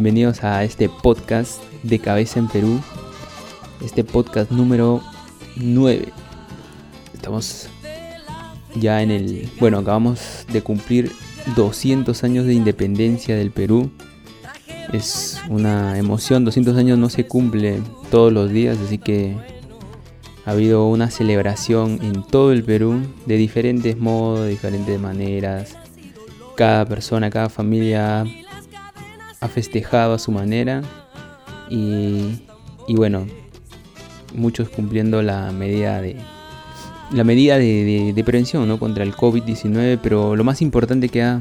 Bienvenidos a este podcast de Cabeza en Perú. Este podcast número 9. Estamos ya en el... Bueno, acabamos de cumplir 200 años de independencia del Perú. Es una emoción, 200 años no se cumple todos los días, así que ha habido una celebración en todo el Perú de diferentes modos, de diferentes maneras. Cada persona, cada familia ha festejado a su manera y, y bueno, muchos cumpliendo la medida de la medida de, de, prevención ¿no? contra el COVID-19, pero lo más importante que ha,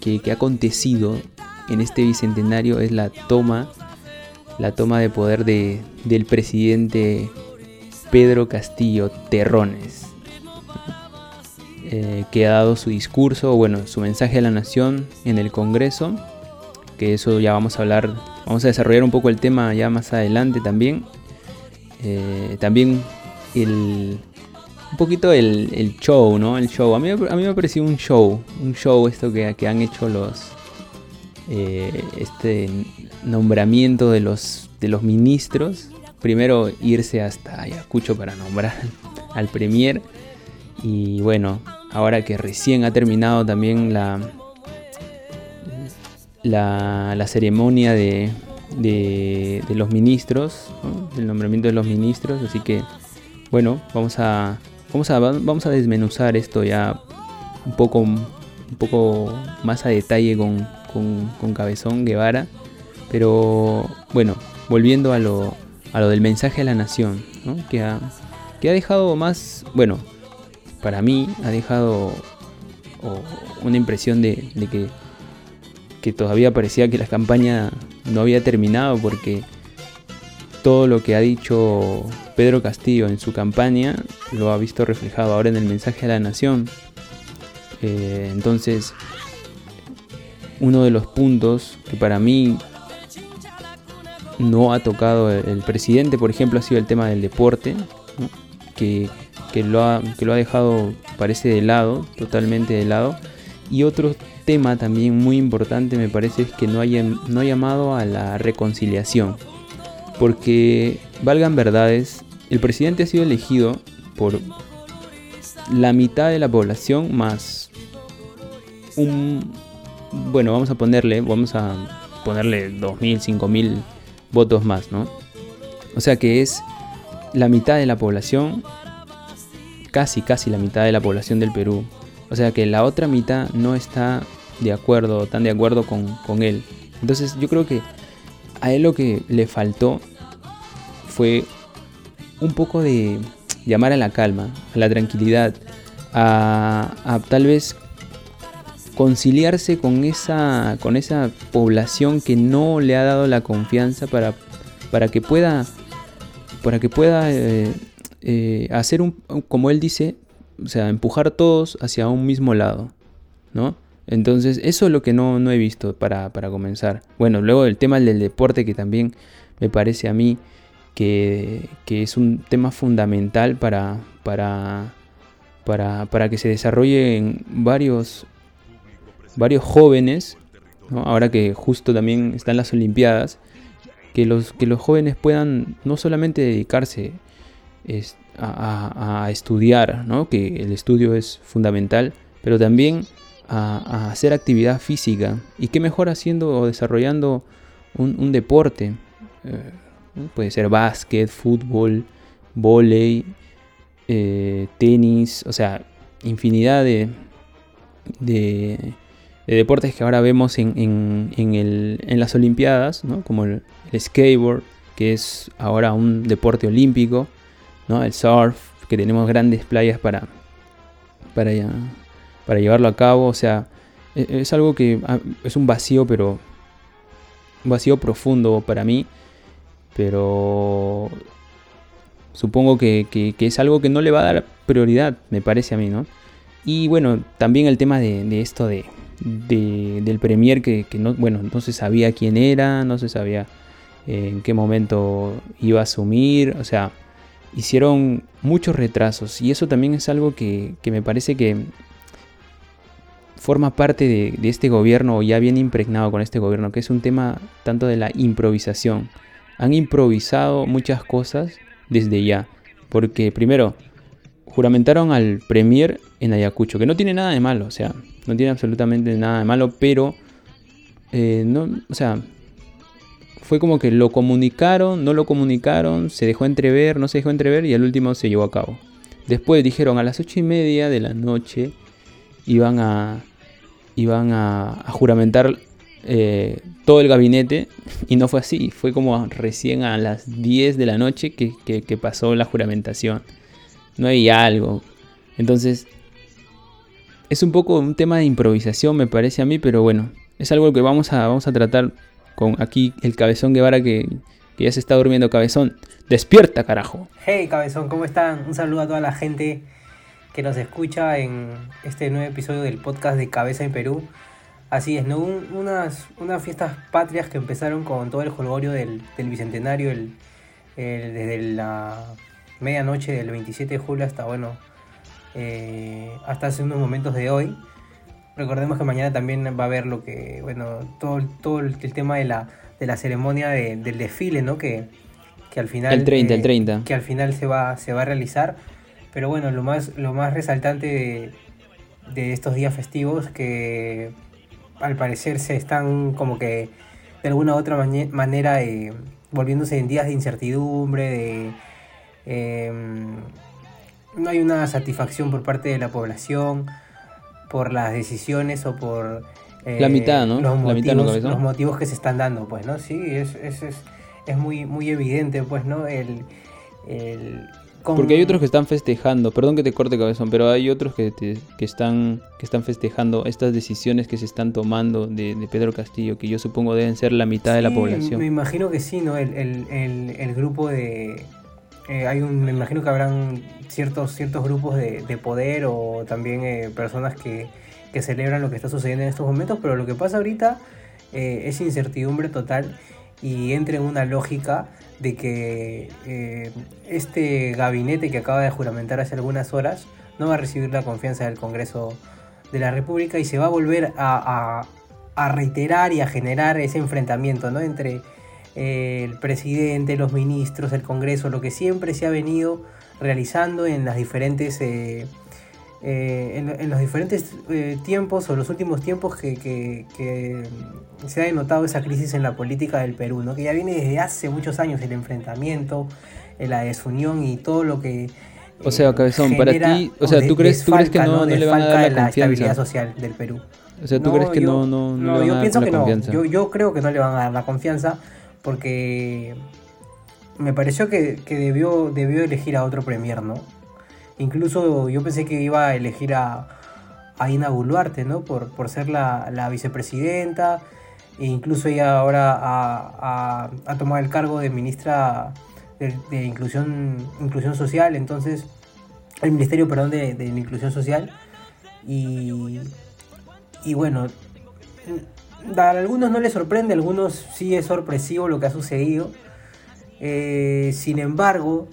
que, ha acontecido en este bicentenario es la toma, la toma de poder de, del presidente Pedro Castillo Terrones, eh, que ha dado su discurso, bueno, su mensaje a la nación en el Congreso, que eso ya vamos a hablar, vamos a desarrollar un poco el tema ya más adelante también. Eh, también el, un poquito el, show, ¿no? El show. A mí, a mí me ha parecido un show. Un show esto que, que han hecho los... Eh, este nombramiento de los, de los ministros. Primero irse hasta Ayacucho para nombrar al premier. Y bueno, ahora que recién ha terminado también la, la, la ceremonia de, de, los ministros, el nombramiento de los ministros. Así que, bueno, vamos a, vamos a, vamos a desmenuzar esto ya un poco, un poco más a detalle con, con, Cabezón Guevara. Pero, bueno, volviendo a lo, a lo del mensaje a la nación, que, ha, que ha dejado más, bueno, para mí ha dejado una impresión de, de que que todavía parecía que la campaña no había terminado porque todo lo que ha dicho Pedro Castillo en su campaña lo ha visto reflejado ahora en el mensaje a la nación. Eh, entonces, uno de los puntos que para mí no ha tocado el, presidente, por ejemplo, ha sido el tema del deporte, que, lo ha, que lo ha dejado, parece, de lado, totalmente de lado. Y otros tema también muy importante me parece es que no, haya, no ha llamado a la reconciliación. Porque, valgan verdades, el presidente ha sido elegido por la mitad de la población más un... Bueno, vamos a ponerle, vamos a ponerle 2.000, 5.000 votos más, ¿no? O sea que es la mitad de la población, casi, casi la mitad de la población del Perú. O sea que la otra mitad no está de acuerdo, tan de acuerdo con, él. Entonces yo creo que a él lo que le faltó fue un poco de llamar a la calma, a la tranquilidad, a, tal vez conciliarse con esa, con esa población que no le ha dado la confianza para, para que pueda, para que pueda eh, eh, hacer un, como él dice, o sea, empujar todos hacia un mismo lado, ¿no? Entonces, eso es lo que no, he visto para, comenzar. Bueno, luego el tema del deporte, que también me parece a mí que, es un tema fundamental para, para, para, que se desarrollen varios, varios jóvenes, ahora que justo también están las Olimpiadas, que los, que los jóvenes puedan no solamente dedicarse a, estudiar, ¿no? que el estudio es fundamental, pero también a, hacer actividad física. Y qué mejor haciendo o desarrollando un, deporte. Eh, puede ser básquet, fútbol, volei, eh, tenis, o sea, infinidad de, de, deportes que ahora vemos en, en, las Olimpiadas, como el, skateboard, que es ahora un deporte olímpico, ¿no? el surf, que tenemos grandes playas para, para, para llevarlo a cabo. O sea, e, es algo que ah, es un vacío, pero un vacío profundo para mí. Pero supongo que, es algo que no le va a dar prioridad, me parece a mí, ¿no? Y bueno, también el tema de, esto de, de- del premier que, que no, bueno, no se sabía quién era, no se sabía eh, en qué momento iba a asumir, o sea, hicieron muchos retrasos y eso también es algo que, que me parece que forma parte de, este gobierno o ya bien impregnado con este gobierno, que es un tema tanto de la improvisación. Han improvisado muchas cosas desde ya, porque primero juramentaron al premier en Ayacucho, que no tiene nada de malo, o sea, no tiene absolutamente nada de malo, pero eh, no, o sea, fue como que lo comunicaron, no lo comunicaron, se dejó entrever, no se dejó entrever y al último se llevó a cabo. Después dijeron a las ocho y media de la noche iban a, iban a, juramentar eh, todo el gabinete y no fue así, fue como recién a las 10 de la noche que, que- que pasó la juramentación. No había algo. Entonces, es un poco un tema de improvisación, me parece a mí, pero bueno, es algo que vamos a, vamos a tratar con aquí el cabezón Guevara que, ya se está durmiendo cabezón. Despierta, carajo. Hey cabezón, ¿cómo están? Un saludo a toda la gente que nos escucha en este nuevo episodio del podcast de Cabeza en Perú. Así es, ¿no? Un- unas, unas fiestas patrias que empezaron con todo el jolgorio del, del Bicentenario el- desde la medianoche del 27 de julio hasta, bueno, eh, hasta hace unos momentos de hoy. Recordemos que mañana también va a haber lo que, bueno, todo, todo el, el tema de la, de la ceremonia de- del desfile, ¿no? Que, que al final... El 30, el eh, 30. que al final se va, se va a realizar. Pero bueno, lo más, lo más resaltante de, de estos días festivos que al parecer se están como que de alguna u otra manera eh, volviéndose en días de incertidumbre, de em, no hay una satisfacción por parte de la población por las decisiones o por eh, La mitad, ¿no? los, La mitad, ¿no, motivos, cabezón? los motivos que se están dando, pues, ¿no? Sí, es, es, es, es muy, muy evidente, pues, ¿no? El, el- con- Porque hay otros que están festejando, perdón que te corte cabezón, pero hay otros que, te- que, están, que están festejando estas decisiones que se están tomando de, de Pedro Castillo, que yo supongo deben ser la mitad de la población. Me imagino que sí, ¿no? El, el, el, el grupo de... eh, hay un, me imagino que habrán ciertos, ciertos grupos de, de poder o también eh, personas que, que celebran lo que está sucediendo en estos momentos, pero lo que pasa ahorita eh, es incertidumbre total y entra en una lógica de que eh, este gabinete que acaba de juramentar hace algunas horas no va a recibir la confianza del Congreso de la República y se va a volver a, a- a reiterar y a generar ese enfrentamiento ¿no? entre el presidente, los ministros, el Congreso, lo que siempre se ha venido realizando en las diferentes eh, eh, en, en los diferentes eh, tiempos o los últimos tiempos que, que- que se ha denotado esa crisis en la política del Perú, ¿no? que ya viene desde hace muchos años el enfrentamiento, la desunión y todo lo que... O sea, eh, Cabezón, para ti, o sea, ¿tú crees- tú crees que no- no le van a dar la la estabilidad confianza? social del Perú. O sea, ¿tú crees que yo- no, no, no le van yo a dar pienso la que no. confianza? Yo, yo creo que no le van a dar la confianza porque me pareció que, debió, debió elegir a otro premier, ¿no? Incluso yo pensé que iba a elegir a, a Dina Boluarte, ¿no? Por, por ser la, vicepresidenta. E incluso ella ahora ha, tomado el cargo de ministra de, inclusión, inclusión social. Entonces, el ministerio, perdón, de, de inclusión social. Y, y bueno, a algunos no les sorprende, a algunos sí es sorpresivo lo que ha sucedido. Eh, sin embargo,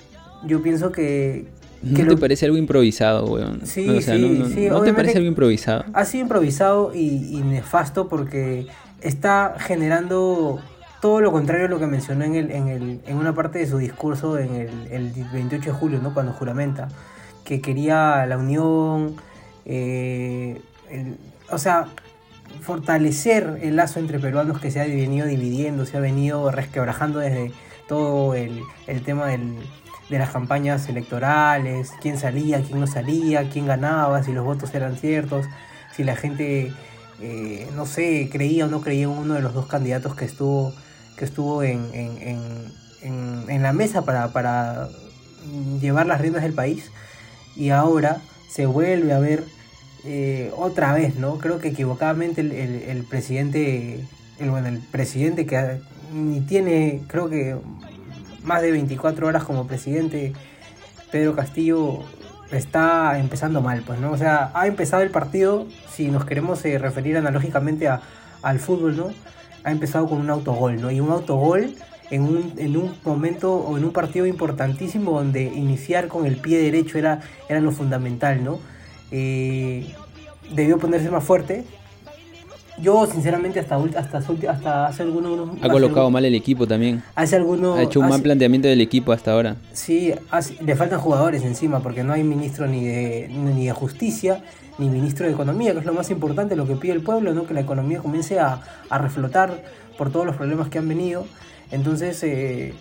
yo pienso que, que ¿No lo- te parece algo improvisado, weón? Sí, No, o sea, sí, no, no- sí, ¿no te parece algo improvisado? ha sido improvisado y, y nefasto porque está generando todo lo contrario a lo que mencionó en, el, en, el, en una parte de su discurso en el, el 28 de julio, ¿no? cuando juramenta, que quería la unión, eh, el- o sea, fortalecer el lazo entre peruanos que se ha venido dividiendo, se ha venido resquebrajando desde todo el, el tema del, de las campañas electorales, quién salía, quién no salía, quién ganaba, si los votos eran ciertos, si la gente, eh, no sé, creía o no creía en uno de los dos candidatos que estuvo, que estuvo en, en, en, en- la mesa para, para llevar las riendas del país. Y ahora se vuelve a ver eh, otra vez, ¿no? Creo que equivocadamente el, el- presidente, el, bueno, el presidente que ni tiene, creo que más de 24 horas como presidente, Pedro Castillo está empezando mal, pues, ¿no? O sea, ha empezado el partido, si nos queremos eh, referir analógicamente a, al fútbol, ¿no? Ha empezado con un autogol, ¿no? Y un autogol en un, en un momento o en un partido importantísimo donde iniciar con el pie derecho era, era lo fundamental, ¿no? Eh, debió ponerse más fuerte. Yo, sinceramente, hasta, hasta, hasta hace algunos... Ha colocado mal el equipo también. Hace algunos... Ha hecho un mal planteamiento del equipo hasta ahora. Sí, hace- le faltan jugadores encima porque no hay ministro ni de, ni de justicia ni ministro de economía, que es lo más importante, lo que pide el pueblo, ¿no? que la economía comience a, a reflotar por todos los problemas que han venido. Entonces, eh,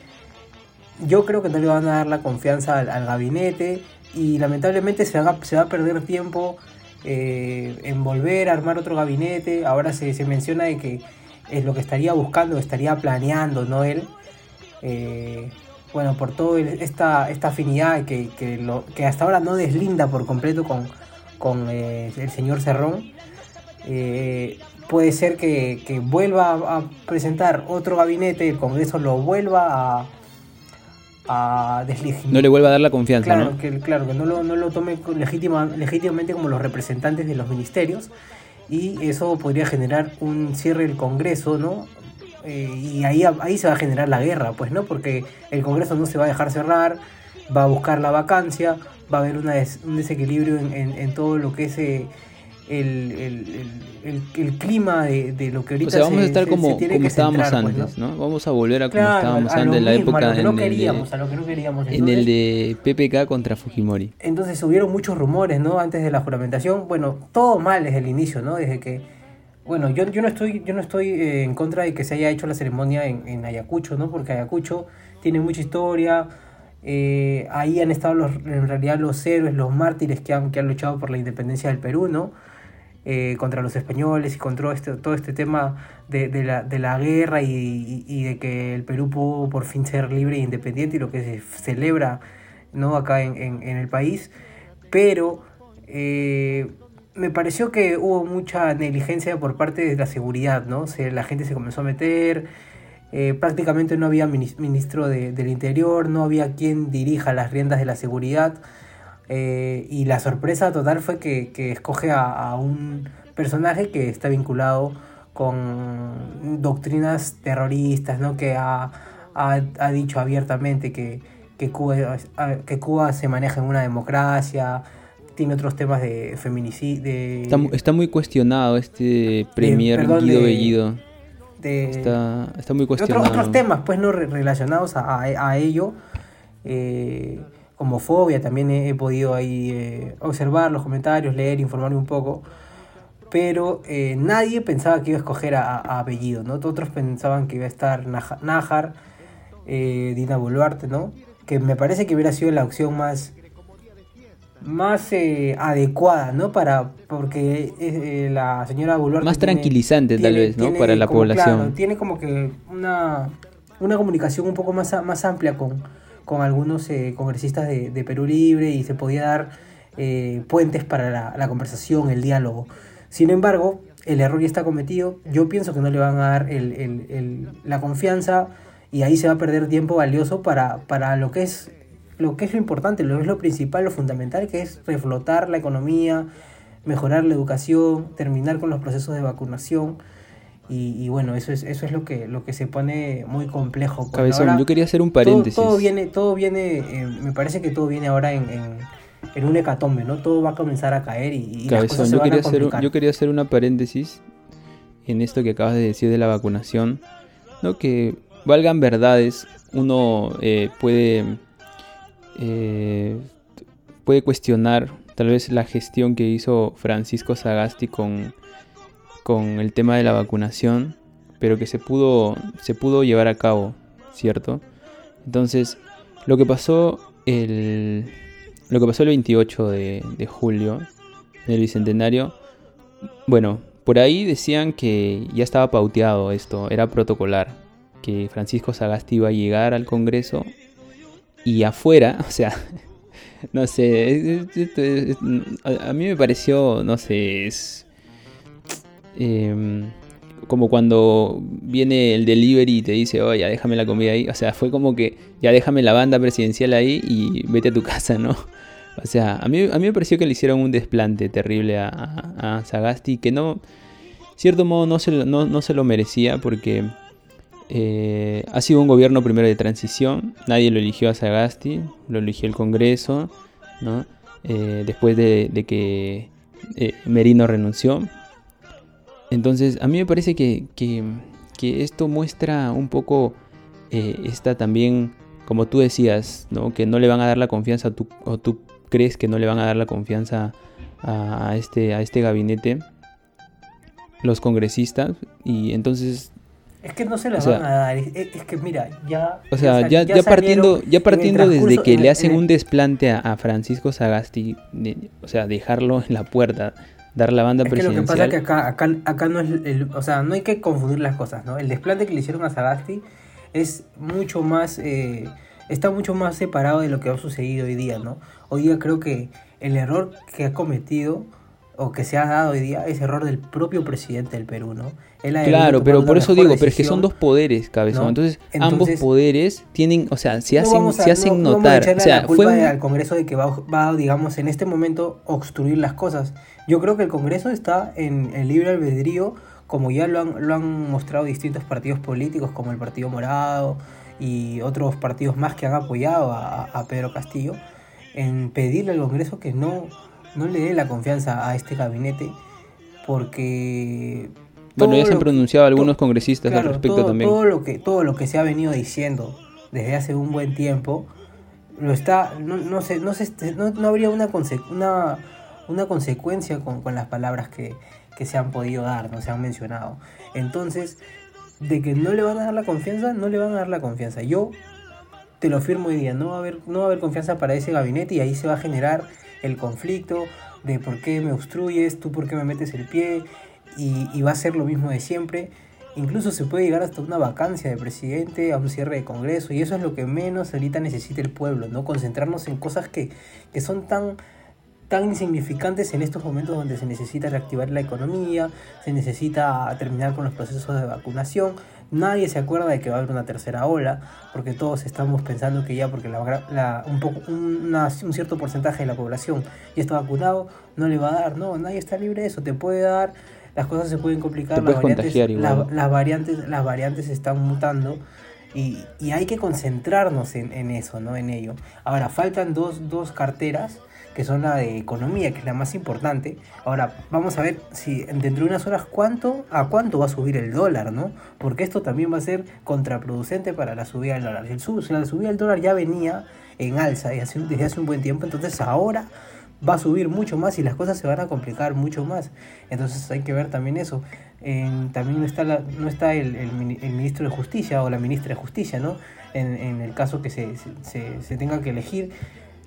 yo creo que no le van a dar la confianza al, al gabinete y lamentablemente se va, a perder tiempo eh, en volver a armar otro gabinete. Ahora se, menciona de que es lo que estaría buscando, estaría planeando, ¿no? Él. Eh, bueno, por toda esta, esta afinidad que, que, hasta ahora no deslinda por completo con, con eh, el señor Cerrón, puede ser que, vuelva a, legitimar otro gabinete, el Congreso lo vuelva a, a deslegitimar. No le vuelva a dar la confianza, Claro, ¿no? que, claro, que no lo, no lo tome legítima, legítimamente como los representantes de los ministerios y eso podría generar un cierre del Congreso, ¿no? Eh, y ahí, ahí se va a generar la guerra, pues, ¿no? Porque el Congreso no se va a dejar cerrar, va a buscar la vacancia, va a haber una des- un desequilibrio en, en- en todo lo que es eh, el, el- el- clima de, de lo que ahorita O sea, vamos se- a estar como, se como estábamos centrar, pues, ¿no? antes, ¿no? Vamos a volver a como Claro, estábamos a antes, en la mismo, época a lo que no queríamos, de, a lo que no queríamos. en el de PPK contra Fujimori. Entonces hubieron muchos rumores, ¿no? Antes de la juramentación. Bueno, todo mal desde el inicio, ¿no? Desde que. Bueno, yo, yo no estoy, yo no estoy eh, en contra de que se haya hecho la ceremonia en, en Ayacucho, ¿no? Porque Ayacucho tiene mucha historia. eh, ahí han estado los, en realidad los héroes, los mártires que han, que han luchado por la independencia del Perú, ¿no? Eh, contra los españoles y contra este, todo este tema de, de la, de la guerra y, de que el Perú pudo por fin ser libre e independiente y lo que se celebra ¿no? acá en, en- el país. Pero eh, me pareció que hubo mucha negligencia por parte de la seguridad, ¿no? Se- la gente se comenzó a meter, eh, prácticamente no había minis- ministro de- del Interior, no había quien dirija las riendas de la seguridad. Eh, y la sorpresa total fue que, que escoge a, a un personaje que está vinculado con doctrinas terroristas, ¿no? Que ha, ha, ha dicho abiertamente que, que, Cuba, que Cuba se maneja en una democracia, tiene otros temas de feminicidio, Está, mu- está muy cuestionado este premier perdón, Guido de- Bellido. de, Está, está muy de otros, cuestionado. otros temas pues no Re- relacionados a, a- a ello eh, homofobia también he, he podido ahí eh, observar los comentarios leer informarme un poco pero eh, nadie pensaba que iba a escoger a, a Bellido no otros pensaban que iba a estar Nájar eh, Dina Boluarte no que me parece que hubiera sido la opción más más eh, adecuada, ¿no? Para, porque eh, la señora Boluarte Más tiene- tranquilizante, tal vez, ¿no? Para la como, población. claro, tiene como que una, una comunicación un poco más, más amplia con, con algunos eh, congresistas de, Perú Libre y se podía dar eh, puentes para la, conversación, el diálogo. Sin embargo, el error ya está cometido. Yo pienso que no le van a dar el- la confianza y ahí se va a perder tiempo valioso para, para lo que es lo que es lo importante, lo es lo principal, lo fundamental, que es reflotar la economía, mejorar la educación, terminar con los procesos de vacunación. Y, y bueno, eso es, eso es lo que, lo que se pone muy complejo. pues, Cabezón, ahora yo quería hacer un paréntesis. Todo, viene, todo viene, eh, me parece que todo viene ahora en, en, en un hecatombe, ¿no? Todo va a comenzar a caer y, y las Cabezón, cosas se yo van quería, a hacer, yo quería hacer una paréntesis en esto que acabas de decir de la vacunación. ¿no? Que valgan verdades, uno eh, puede, eh, puede cuestionar tal vez la gestión que hizo Francisco Sagasti con, con el tema de la vacunación, pero que se pudo, se pudo llevar a cabo, ¿cierto? Entonces, lo que pasó el, lo que pasó el 28 de, de julio del Bicentenario, bueno, por ahí decían que ya estaba pauteado esto, era protocolar, que Francisco Sagasti iba a llegar al Congreso y afuera, o sea, no sé, a mí me pareció, no sé, es em, como cuando viene el delivery y te dice, oye, ya déjame la comida ahí, o sea, fue como que ya déjame la banda presidencial ahí y vete a tu casa, ¿no? O sea, a mí, a mí me pareció que le hicieron un desplante terrible a, Sagasti que no, cierto modo no se, no, no se lo merecía porque eh, ha sido un gobierno primero de transición, nadie lo eligió a Sagasti, lo eligió el Congreso, ¿no? Eh, después de, de que eh, Merino renunció. Entonces, a mí me parece que, que- que esto muestra un poco eh, esta también, como tú decías, ¿no? que no le van a dar la confianza, tú, o tú crees que no le van a dar la confianza a, a este, a este gabinete, los congresistas, y entonces Es que no se la O sea- van a dar. Es, es que mira, ya. O sea, ya, ya partiendo, ya partiendo desde que le hacen un desplante a, a Francisco Sagasti, de- o sea, dejarlo en la puerta, dar la banda Es que lo que pasa es que acá, acá, acá no es el, o sea, no hay que confundir las cosas, ¿no? El desplante que le hicieron a Sagasti es mucho más, eh, está mucho más separado de lo que ha sucedido hoy día, ¿no? Hoy día creo que el error que ha cometido o que se ha dado hoy día es error del propio presidente del Perú, ¿no? Él ha debido Claro, pero por eso digo, pero es que son dos poderes, cabezón. ¿no? Entonces, ambos poderes tienen, o sea, se No hacen, a- se hacen no- no notar. o sea, la culpa fue un- al Congreso de que va, va, digamos, en este momento obstruir las cosas. Yo creo que el Congreso está en el libre albedrío, como ya lo han, lo han mostrado distintos partidos políticos, como el Partido Morado y otros partidos más que han apoyado a, a Pedro Castillo, en pedirle al Congreso que no, no le dé la confianza a este gabinete, porque... Bueno, ya se han que- pronunciado algunos congresistas al respecto todo, también. Todo lo, que, todo lo que se ha venido diciendo desde hace un buen tiempo, lo está, no, no, se, no, se, no, no habría una, conse- una, una consecuencia con, con las palabras que, que se han podido dar, no se han mencionado. Entonces, de que no le van a dar la confianza, no le van a dar la confianza. Yo te lo firmo hoy día, no va a haber, no va a haber confianza para ese gabinete y ahí se va a generar el conflicto de por qué me obstruyes, tú por qué me metes el pie y, va a ser lo mismo de siempre. Incluso se puede llegar hasta una vacancia de presidente, a un cierre de Congreso, y eso es lo que menos ahorita necesita el pueblo, ¿no? Concentrarnos en cosas que, que son tan, tan insignificantes en estos momentos donde se necesita reactivar la economía, se necesita terminar con los procesos de vacunación. Nadie se acuerda de que va a haber una tercera ola, porque todos estamos pensando que ya, porque la, un, poco, una- un cierto porcentaje de la población ya está vacunado, no le va a dar. No, nadie está libre de eso. Te puede dar, las cosas se pueden complicar, las variantes, la- las variantes, las variantes están mutando. Y, y hay que concentrarnos en, en eso, ¿no? En ello. Ahora, faltan dos, dos carteras, que son la de economía, que es la más importante. Ahora, vamos a ver si dentro de unas horas cuánto, a cuánto va a subir el dólar, ¿no? Porque esto también va a ser contraproducente para la subida del dólar. El la subida del dólar ya venía en alza desde hace, desde hace un buen tiempo, entonces ahora va a subir mucho más y las cosas se van a complicar mucho más. Entonces hay que ver también eso. En- también no está, la- no está el, el mini- el ministro de Justicia o la ministra de Justicia, ¿no? En, el caso que se, se- se tenga que elegir.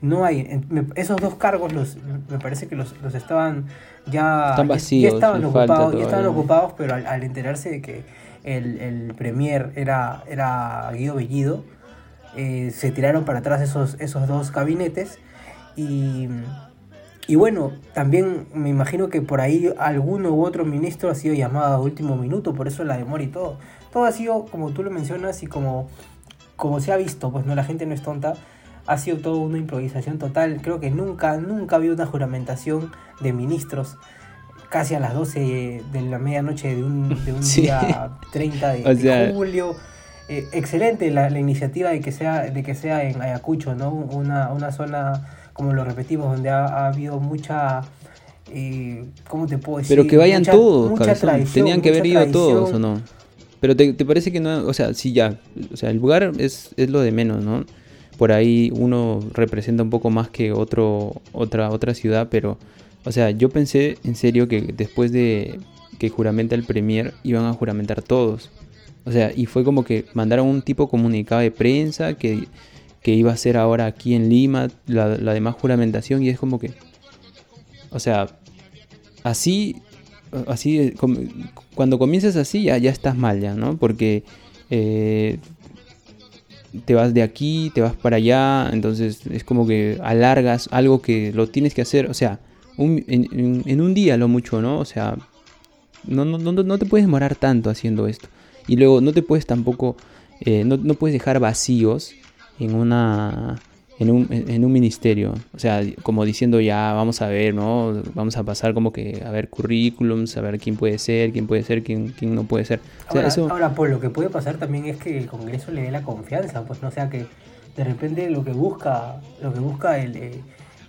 No hay, esos dos cargos los, me parece que los, los estaban ya, Están vacíos, ya estaban ocupados, ya estaban ocupados, pero al, al enterarse de que el, el premier era, era Guido Bellido, eh, se tiraron para atrás esos, esos dos gabinetes y, y bueno, también me imagino que por ahí alguno u otro ministro ha sido llamado a último minuto, por eso la demora y todo. Todo ha sido, como tú lo mencionas y como, como se ha visto, pues no, la gente no es tonta, ha sido todo una improvisación total. Creo que nunca, nunca había una juramentación de ministros casi a las 12 de la medianoche de un, de un Sí. día 30 de, O de sea- julio. Eh, excelente la, la iniciativa de que sea de que sea en Ayacucho, ¿no? Una, una zona, como lo repetimos, donde ha, ha habido mucha... Eh, ¿Cómo te puedo decir? Pero que vayan Mucha- todos, mucha Tenían que haber ido todos, ¿o tradición. no? Pero te, te parece que no, o sea, sí ya, o sea, el lugar es, es lo de menos, ¿no? Por ahí uno representa un poco más que otro, otra, otra ciudad, pero, o sea, yo pensé en serio que después de que juramenta el Premier iban a juramentar todos. O sea, y fue como que mandaron un tipo comunicado de prensa que, que iba a ser ahora aquí en Lima la, la demás juramentación y es como que, o sea, así, así, eh, cuando comienzas así ya, ya estás mal ya, ¿no? Porque eh, te vas de aquí, te vas para allá, entonces es como que alargas algo que lo tienes que hacer, o sea, en un día lo mucho, ¿no? O sea, no, no, no, no te puedes demorar tanto haciendo esto. Y luego no te puedes tampoco, eh, no, no puedes dejar vacíos en una, en un, en un ministerio. O sea, como diciendo ya, vamos a ver, ¿no? Vamos a pasar como que a ver currículums, a ver quién puede ser, quién puede ser, quién, quién no puede ser. O sea, Ahora, eso... ahora, pues lo que puede pasar también es que el Congreso le dé la confianza, pues no o sea que de repente lo que busca, lo que busca el, eh,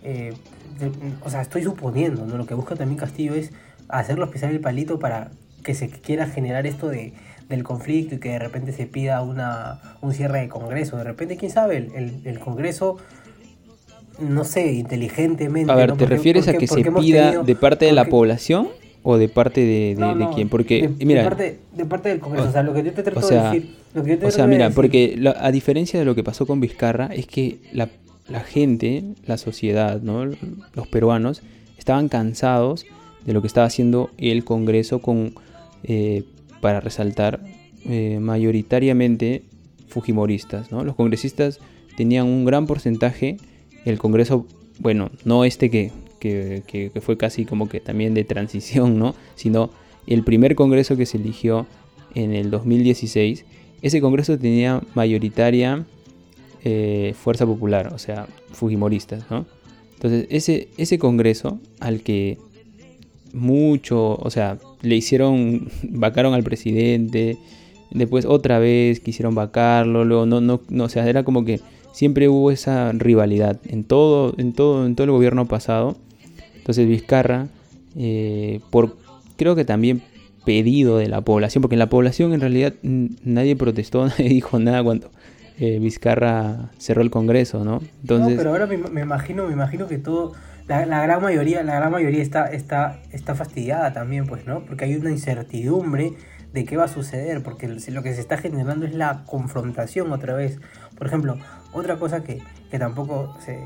eh, de- o sea, estoy suponiendo, ¿no? Lo que busca también Castillo es hacerlos pisar el palito para que se quiera generar esto de del conflicto y que de repente se pida una, un cierre de Congreso. De repente, quién sabe, el, el- el Congreso, no sé, inteligentemente. A ver, ¿no? ¿te Porque- refieres a porque- que se porque pida tenido- de parte de la población o de parte de, de- no, de no, quién? Porque, de, mira, de parte, de parte del Congreso. o- O, sea, lo que yo te trato o sea, de decir. Lo que yo te o sea, mira, decir- porque la- a diferencia de lo que pasó con Vizcarra, es que la, la gente, la sociedad, ¿no? los peruanos, estaban cansados de lo que estaba haciendo el Congreso con, eh, para resaltar, eh, mayoritariamente fujimoristas. ¿no? Los congresistas tenían un gran porcentaje, el Congreso, bueno, no este que, que, que- fue casi como que también de transición, ¿no? sino el primer Congreso que se eligió en el 2016, ese Congreso tenía mayoritaria eh, fuerza popular, o sea, fujimoristas, ¿no? Entonces, ese, ese Congreso al que mucho, o sea, le hicieron, vacaron al presidente, después otra vez quisieron vacarlo, luego no, no, no, o sea, era como que siempre hubo esa rivalidad en todo, en todo, en todo el gobierno pasado. Entonces Vizcarra, eh, por creo que también pedido de la población, porque en la población en realidad nadie protestó, nadie dijo nada cuando eh, Vizcarra cerró el Congreso, ¿no? Entonces, No, pero ahora me, me imagino, me imagino que todo, la, gran mayoría, la gran mayoría está, está, está fastidiada también, pues, ¿no? Porque hay una incertidumbre de qué va a suceder, porque lo que se está generando es la confrontación otra vez. Por ejemplo, otra cosa que, que tampoco se...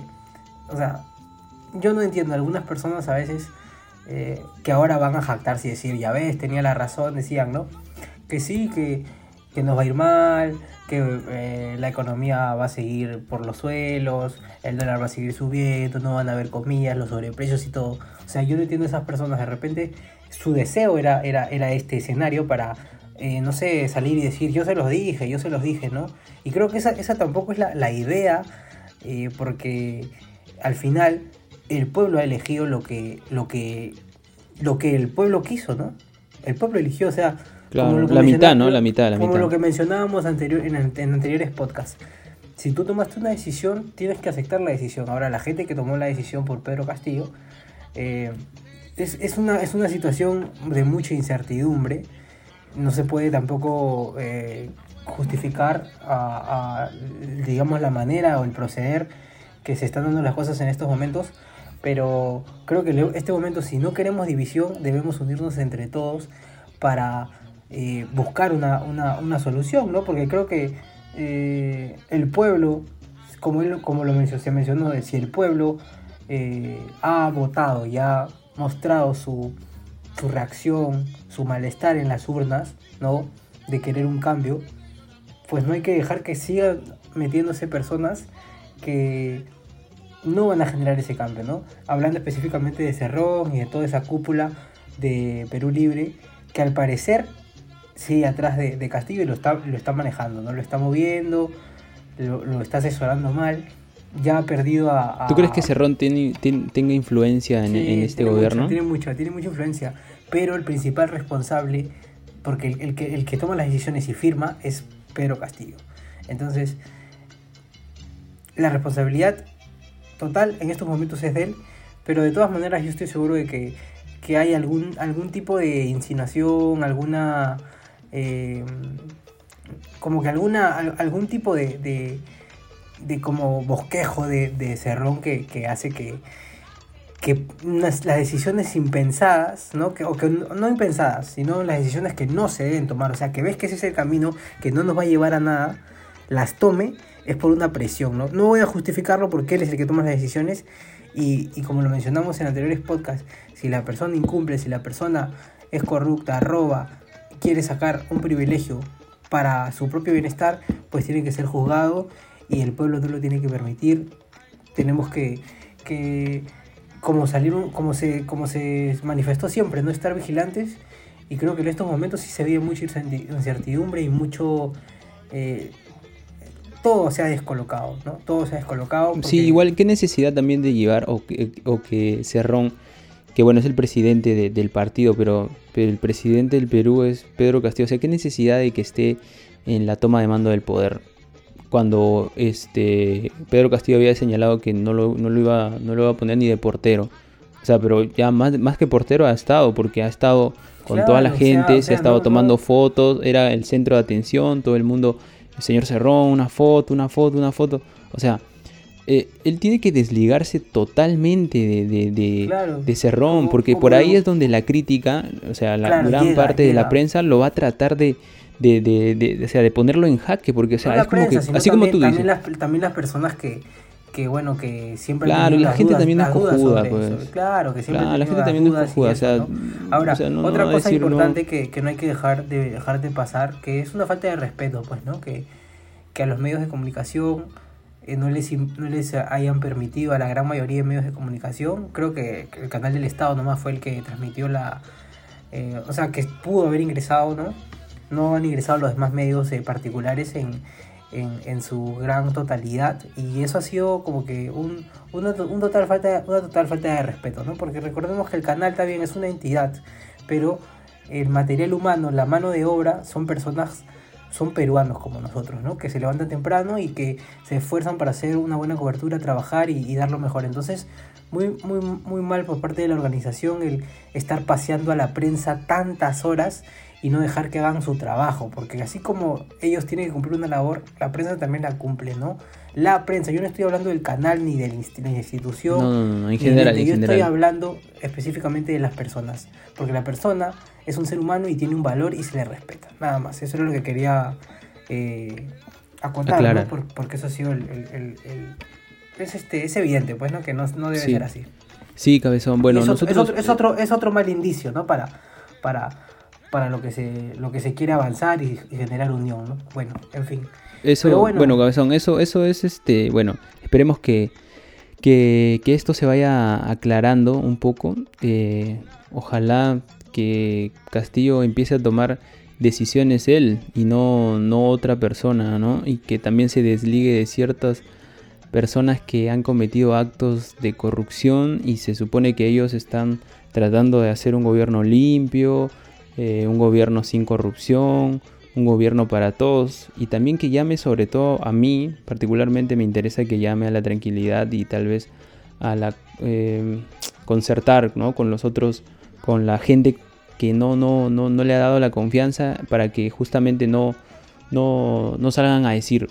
O sea, yo no entiendo, algunas personas a veces eh, que ahora van a jactarse y decir, ya ves, tenía la razón, decían, ¿no? Que sí, que, que nos va a ir mal, que eh, la economía va a seguir por los suelos, el dólar va a seguir subiendo, no van a haber comidas, los sobreprecios y todo. O sea, yo no entiendo a esas personas, de repente su deseo era, era, era este escenario para, eh, no sé, salir y decir, yo se los dije, yo se los dije, ¿no? Y creo que esa, esa tampoco es la, la idea, eh, porque al final el pueblo ha elegido lo que, lo que, lo que el pueblo quiso, ¿no? El pueblo eligió, o sea, Claro, la mitad, ¿no? La mitad, la como mitad. lo que mencionábamos anterior, en, an- en anteriores podcasts. Si tú tomaste una decisión, tienes que aceptar la decisión. Ahora, la gente que tomó la decisión por Pedro Castillo, eh, es, es una, es una situación de mucha incertidumbre. No se puede tampoco eh, justificar a, a, digamos, la manera o el proceder que se están dando las cosas en estos momentos. Pero creo que en este momento, si no queremos división, debemos unirnos entre todos para eh, buscar una, una, una solución, ¿no? Porque creo que eh, el pueblo, como, él, como lo mencionó, se mencionó, de si el pueblo eh, ha votado y ha mostrado su, su reacción, su malestar en las urnas, ¿no? De querer un cambio, pues no hay que dejar que sigan metiéndose personas que no van a generar ese cambio, ¿no? Hablando específicamente de Cerrón y de toda esa cúpula de Perú Libre, que al parecer sigue atrás de, de Castillo y lo está, lo está manejando, ¿no? Lo está moviendo, lo, lo está asesorando mal, ya ha perdido a... a- ¿tú crees que Cerrón tiene, tiene- tenga influencia en, Sí, en este tiene gobierno? tiene mucha, tiene mucha influencia, pero el principal responsable, porque el, el que, el que toma las decisiones y firma es Pedro Castillo. Entonces, la responsabilidad total en estos momentos es de él, pero de todas maneras yo estoy seguro de que, que hay algún, algún tipo de insinuación, alguna... eh, como que alguna, al- algún tipo de, de, como bosquejo de, de Cerrón que, que hace que, que las decisiones impensadas, ¿no? Que, o que no impensadas, sino las decisiones que no se deben tomar, o sea, que ves que ese es el camino que no nos va a llevar a nada, las tome, es por una presión, ¿no? No voy a justificarlo porque él es el que toma las decisiones y, y como lo mencionamos en anteriores podcasts, si la persona incumple, si la persona es corrupta, roba, quiere sacar un privilegio para su propio bienestar, pues tiene que ser juzgado y el pueblo no lo tiene que permitir. Tenemos que, que como salieron, como se, como se manifestó siempre, no estar vigilantes. Y creo que en estos momentos sí se vive mucha incerti- incertidumbre y mucho, eh, todo se ha descolocado, ¿no? Todo se ha descolocado. Sí, igual, ¿qué necesidad también de llevar o que, o que Cerrón, que bueno, es el presidente de- del partido, pero, pero el presidente del Perú es Pedro Castillo, o sea, ¿qué necesidad de que esté en la toma de mando del poder? Cuando este Pedro Castillo había señalado que no lo, no lo iba, no lo iba a poner ni de portero. O sea, pero ya más, más que portero ha estado, porque ha estado con Claro, toda la o sea, gente, se ha estado no- tomando no- fotos, era el centro de atención, todo el mundo, el señor Cerrón, una foto, una foto, una foto. O sea, eh, él tiene que desligarse totalmente de, de, de- Claro. de Cerrón, porque por ahí es donde la crítica, o sea, la Claro, gran llega, parte de la prensa lo va a tratar de, de, de, o sea, de ponerlo en jaque, porque o sea, no es como prensa, que, así como también, tú dices. también las, también las personas que, que bueno, que siempre Claro, la gente dudas- también es cojuda, pues. claro, que siempre Claro, la gente también es cojuda, o eso, sea, ¿no? Ahora, o sea, no- otra cosa decir, importante que, que no hay que dejar de dejar de pasar, que es una falta de respeto, pues, ¿no? Que, que a los medios de comunicación eh, no, les, no les hayan permitido a la gran mayoría de medios de comunicación. Creo que, el canal del Estado nomás fue el que transmitió la... eh, o sea, que pudo haber ingresado, ¿no? No han ingresado los demás medios eh, particulares en, en, en su gran totalidad y eso ha sido como que un, to- un total falta, una total falta de respeto, ¿no? Porque recordemos que el canal también es una entidad, pero el material humano, la mano de obra, son personas, son peruanos como nosotros, ¿no? Que se levantan temprano y que se esfuerzan para hacer una buena cobertura, trabajar y, y dar lo mejor. Entonces, muy, muy, muy mal por parte de la organización el estar paseando a la prensa tantas horas y no dejar que hagan su trabajo, porque así como ellos tienen que cumplir una labor, la prensa también la cumple, ¿no? La prensa, yo no estoy hablando del canal ni de la institución, No, no, no, en ni general, en yo estoy hablando específicamente de las personas, porque la persona es un ser humano y tiene un valor y se le respeta, nada más, eso es lo que quería eh, acotar, ¿no? Por- porque eso ha sido el... el- el- el- es, este, es evidente, pues, ¿no? Que no, no debe Sí. ser así. Sí, cabezón. Bueno, es, nosotros... es, otro, es, otro, es otro mal indicio, ¿no? Para, para, para lo, que se, lo que se quiere avanzar y, y generar unión, ¿no? Bueno, en fin. Eso, bueno, bueno. cabezón, eso, eso es este, bueno, esperemos que, que, que esto se vaya aclarando un poco. eh, ojalá que Castillo empiece a tomar decisiones él y no, no otra persona, ¿no? Y que también se desligue de ciertas personas que han cometido actos de corrupción y se supone que ellos están tratando de hacer un gobierno limpio, eh, un gobierno sin corrupción, un gobierno para todos y también que llame sobre todo a mí, particularmente me interesa que llame a la tranquilidad y tal vez a la eh, concertar ¿no? con los otros, con la gente que no, no, no, no le ha dado la confianza para que justamente no, no, no salgan a decir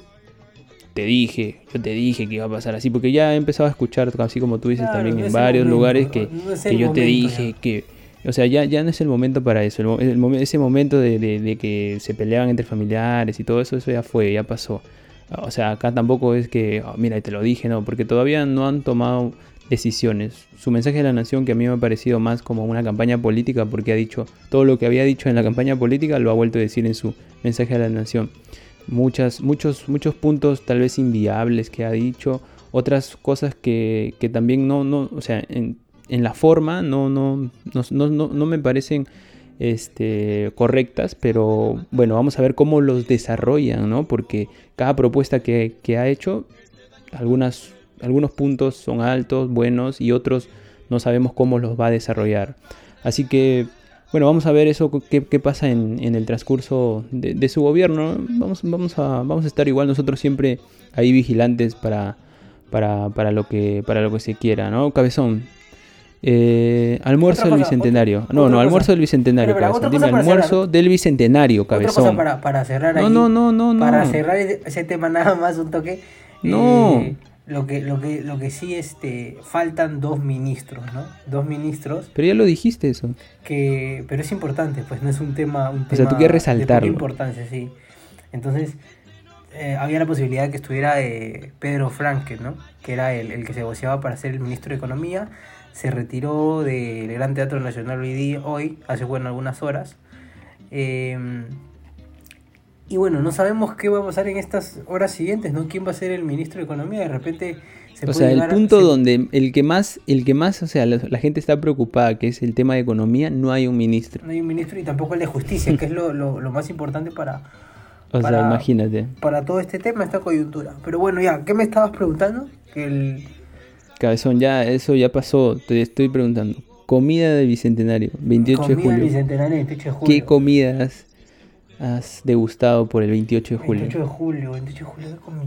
te dije, yo te dije que iba a pasar así, porque ya he empezado a escuchar, así como tú dices Claro, también en varios momento, lugares que, que yo te dije ya. que, o sea, ya, ya no es el momento para eso, el, ese momento de, de- que se peleaban entre familiares y todo eso, eso ya fue, ya pasó. O sea, acá tampoco es que, "Oh, mira, te lo dije, no, porque todavía no han tomado decisiones. Su mensaje de la nación, que a mí me ha parecido más como una campaña política, porque ha dicho todo lo que había dicho en la campaña política, lo ha vuelto a decir en su mensaje a la nación muchas, muchos, muchos puntos tal vez inviables que ha dicho, otras cosas que, que también no, no, o sea, en, en la forma no, no, no, no, me parecen este, correctas, pero bueno, vamos a ver cómo los desarrollan, ¿no? Porque cada propuesta que, ha hecho, algunas, algunos puntos son altos, buenos, y otros no sabemos cómo los va a desarrollar. Así que bueno, vamos a ver eso, qué, pasa en, en el transcurso de, de su gobierno. Vamos, vamos, a, vamos a estar igual nosotros siempre ahí vigilantes para, para, para, lo, que, para lo que se quiera, ¿no? Cabezón. Eh, almuerzo Otra del bicentenario. otra- no, otra no, cosa. almuerzo del bicentenario, cabezón. otra Dime, para almuerzo del bicentenario, Otra cabezón. cosa para, para cerrar No, ahí, no, no, no, Para no. cerrar ese, tema nada más un toque. No. eh, lo que, lo que, lo que sí, este, faltan dos ministros, ¿no? Dos ministros Pero ya lo dijiste eso. que, pero es importante, pues no es un tema, un sea, tú tema de importancia, sí. Entonces, eh, había la posibilidad de que estuviera eh, Pedro Frankel, ¿no? Que era el, el que se negociaba para ser el ministro de Economía. Se retiró del Gran Teatro Nacional hoy, día- hoy hace bueno algunas horas. Eh, y bueno, no sabemos qué va a pasar en estas horas siguientes, ¿no? ¿Quién va a ser el ministro de Economía? De repente se O puede sea, el a- punto donde el que más, el que más, o sea, la, la gente está preocupada, que es el tema de economía, no hay un ministro. no hay un ministro y tampoco el de justicia, que es lo, lo- lo más importante para, O sea, imagínate. para todo este tema, esta coyuntura. Pero bueno, ya, ¿qué me estabas preguntando? Que el... Cabezón, ya, eso ya pasó. Te estoy preguntando. Comida del Bicentenario, 28 de comida julio. Bicentenario 28 de julio. ¿Qué comidas has degustado por el 28 de julio? 28 de julio, 28 de julio, ¿qué comí?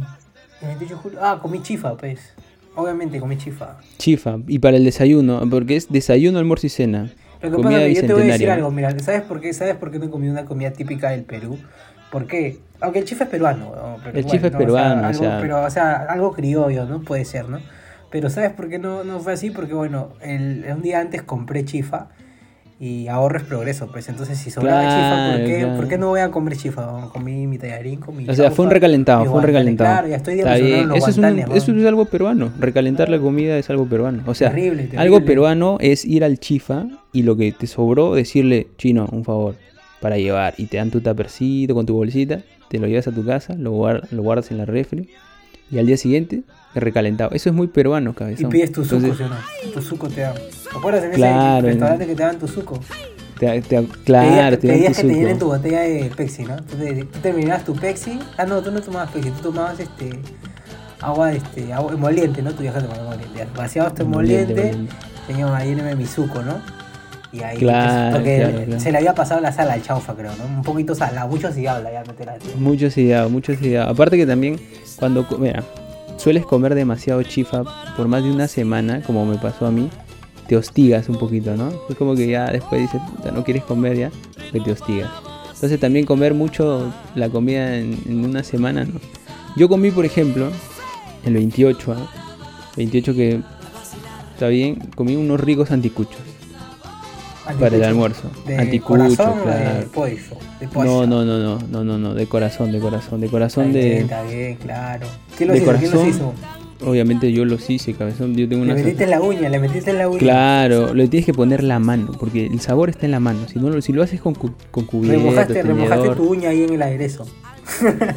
El 28 de julio, ah, comí chifa, pues. Obviamente comí chifa. Chifa. Y para el desayuno, porque es desayuno, almuerzo y cena. Lo que Comida pasa es que yo te voy a decir algo, mira, ¿sabes por qué? ¿Sabes por qué no he comido una comida típica del Perú? ¿Por qué? Aunque el chifa es peruano. ¿no? Pero El chifa es ¿no? peruano, o algo, sea- Pero, o sea, algo criollo, ¿no? Puede ser, ¿no? Pero ¿sabes por qué no, no fue así? Porque, bueno, el, un día antes compré chifa y ahorro es progreso, pues. Entonces, si sobraba chifa, ¿por Claro, qué, claro. ¿por qué no voy a comer chifa? Comí mi tallarín, comí O sea, fue un recalentado, fue un recalentado. Claro, ya estoy los Eso es, un- guantanes, eso ¿no? es algo peruano. Recalentar la comida es algo peruano. O sea, Terrible, terrible. algo peruano es ir al chifa y lo que te sobró decirle, chino, un favor, para llevar. Y te dan tu tapercito con tu bolsita, te lo llevas a tu casa, lo, guar- lo guardas en la refri y al día siguiente recalentado. Eso es muy peruano, Y cabezón. pides tu suco, Entonces, ¿sí o no? Tu suco te dan. ¿Te acuerdas en Claro, ese restaurante que te dan tu suco? te- te- claro, Pedías- te pedías tu que te llenen tu suco. botella de Pepsi, ¿no? Tú, te, tú terminabas tu Pepsi. Ah, no, tú no tomabas Pepsi, tú tomabas este agua, este, agua emoliente, ¿no? Tú viajas de emoliente. Vaciabas tu Emoliente, emoliente, señor, ahí mi suco, ¿no? Y ahí, Claro, porque claro, claro. se le había pasado la sal al chaufa, creo, ¿no? Un poquito salado, mucho si habla ya meter así. Mucho ciudad, mucho ciudad. Aparte que también cuando, mira, sueles comer demasiado chifa por más de una semana, como me pasó a mí, te hostigas un poquito, ¿no? Es como que ya después dices, "Puta, no quieres comer ya, que te hostigas. Entonces también comer mucho la comida en, en una semana, ¿no? Yo comí, por ejemplo, el 28, ¿ah? 28 que está bien, comí unos ricos anticuchos para el almuerzo. ¿De Anticucho, corazón de claro. pollo? De pollo. No, no, no, no, no, no, no, de corazón, de corazón, de Está corazón bien, de... está bien, claro. ¿Quién los de hizo? ¿Quién los corazón. hizo? Obviamente yo los hice, cabezón. Yo tengo Le una. metiste en la uña, le metiste en la uña. Claro, le tienes que poner la mano, porque el sabor está en la mano. Si no lo, si lo haces con, con cubierto, Remojaste, remojaste tu uña ahí en el aderezo.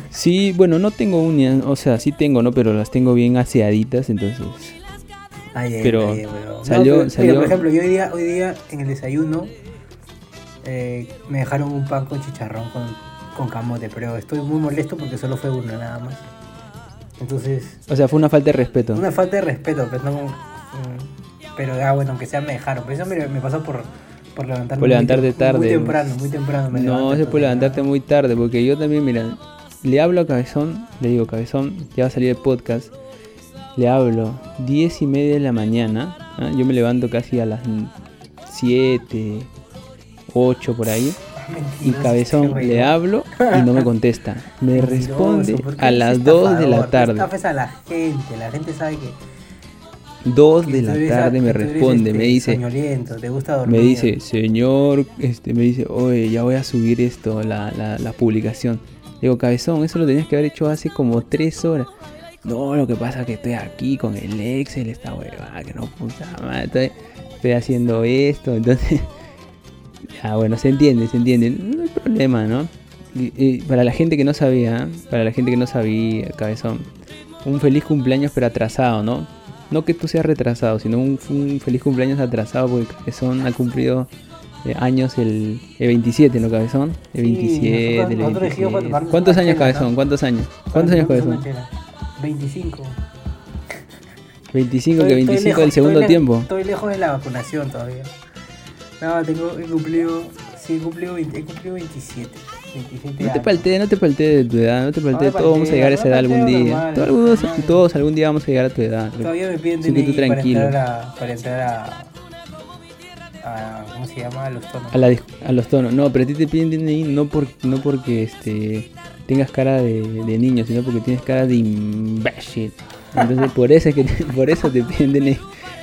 Sí, bueno, no tengo uñas, o sea, sí tengo, ¿no? Pero las tengo bien aseaditas, entonces. Ay, ay, Pero ay, pero- salió- pero, mira, por ejemplo, yo hoy día, hoy día en el desayuno eh, me dejaron un pan con chicharrón con, con camote, pero estoy muy molesto porque solo fue uno nada más. Entonces, O sea, fue una falta de respeto. una falta de respeto, pues no. mm, Pero ah, bueno, aunque sea me dejaron. Pero eso me, me pasó por, por levantarme Por muy levantarte tem- tarde, Muy temprano, muy temprano me No, puede entonces, levantarte muy tarde, porque yo también, mira, le hablo a Cabezón, le digo, Cabezón, ya va a salir el podcast. Le hablo 10 y media de la mañana. ¿ah? Yo me levanto casi a las 7, 8 por ahí. Ah, Y Cabezón le hablo y no me contesta. Me responde ¿por qué a las 2 de la tarde. a la gente, la gente sabe que 2 que de la tarde me responde, este, me dice, te gusta me dice, señor, este, me dice, oye, ya voy a subir esto, la, la, la publicación. Digo, cabezón, eso lo tenías que haber hecho hace como 3 horas. No, lo que pasa es que estoy aquí con el Excel, esta huevada, que no puta madre, estoy, estoy haciendo esto, entonces... Ah, bueno, se entiende, se entiende, no hay problema, ¿no? Y- y para la gente que no sabía, para la gente que no sabía, cabezón, un feliz cumpleaños pero atrasado, ¿no? No que tú seas retrasado, sino un, un feliz cumpleaños atrasado porque Cabezón ha cumplido eh, años el, el 27, ¿no, Cabezón? El Sí, 27, nosotros- el nosotros dijimos para 27. tomarnos ¿Cuántos años, chela, Cabezón? ¿Cuántos años? ¿Cuántos años, Cabezón? Chela. 25. 25, que Estoy- estoy 25 lejos- del segundo estoy tiempo. Estoy lejos de la vacunación todavía. No, tengo, he cumplido, sí, he cumplido, 20 he cumplido 27. 27 No te paltees, no te paltees de tu edad, no te paltees, me todos vamos a llegar a no esa edad algún día. normal, Todos, algunos- normal. todos algún día vamos a llegar a tu edad. Todavía me piden DNI para entrar a, para entrar a, a- ¿cómo se llama? A los tonos. A, la a los tonos. No, pero a ti te piden DNI no, por, no porque este tengas cara de, de niño, sino porque tienes cara de imbécil. Entonces por eso es que te- por eso te piden DNI.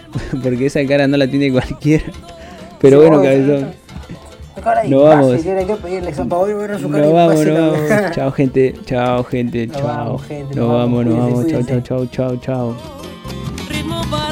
Porque esa cara no la tiene cualquiera. Pero Sí, bueno, cabezón. Imbécil, vamos. De vamos, ¿no? vamos. Chao gente, chao gente, chao. vamos, gente, Nos nos vamos. Cuídense, vamos. Chao, chao, chao, chao, chao.